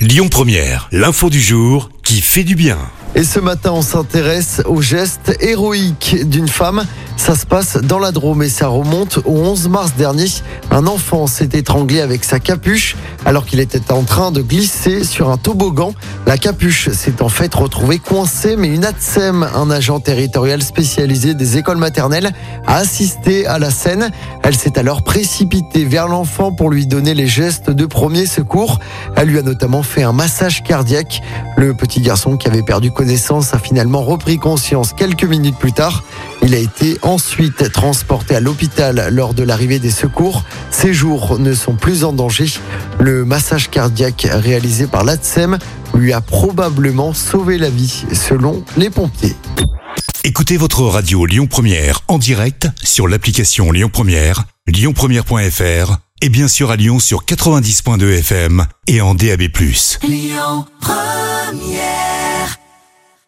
Lyon Première, l'info du jour qui fait du bien. Et ce matin, on s'intéresse au geste héroïque d'une femme. Ça se passe dans la Drôme et ça remonte au 11 mars dernier. Un enfant s'est étranglé avec sa capuche alors qu'il était en train de glisser sur un toboggan. La capuche s'est en fait retrouvée coincée, mais une ATSEM, un agent territorial spécialisé des écoles maternelles, a assisté à la scène. Elle s'est alors précipitée vers l'enfant pour lui donner les gestes de premier secours. Elle lui a notamment fait un massage cardiaque. Le petit garçon qui avait perdu connaissance a finalement repris conscience quelques minutes plus tard. Il a été ensuite transporté à l'hôpital lors de l'arrivée des secours. Ses jours ne sont plus en danger. Le massage cardiaque réalisé par l'ATSEM lui a probablement sauvé la vie, selon les pompiers. Écoutez votre radio Lyon Première en direct sur l'application Lyon Première, lyonpremière.fr et bien sûr à Lyon sur 90.2 FM et en DAB+. Lyon Première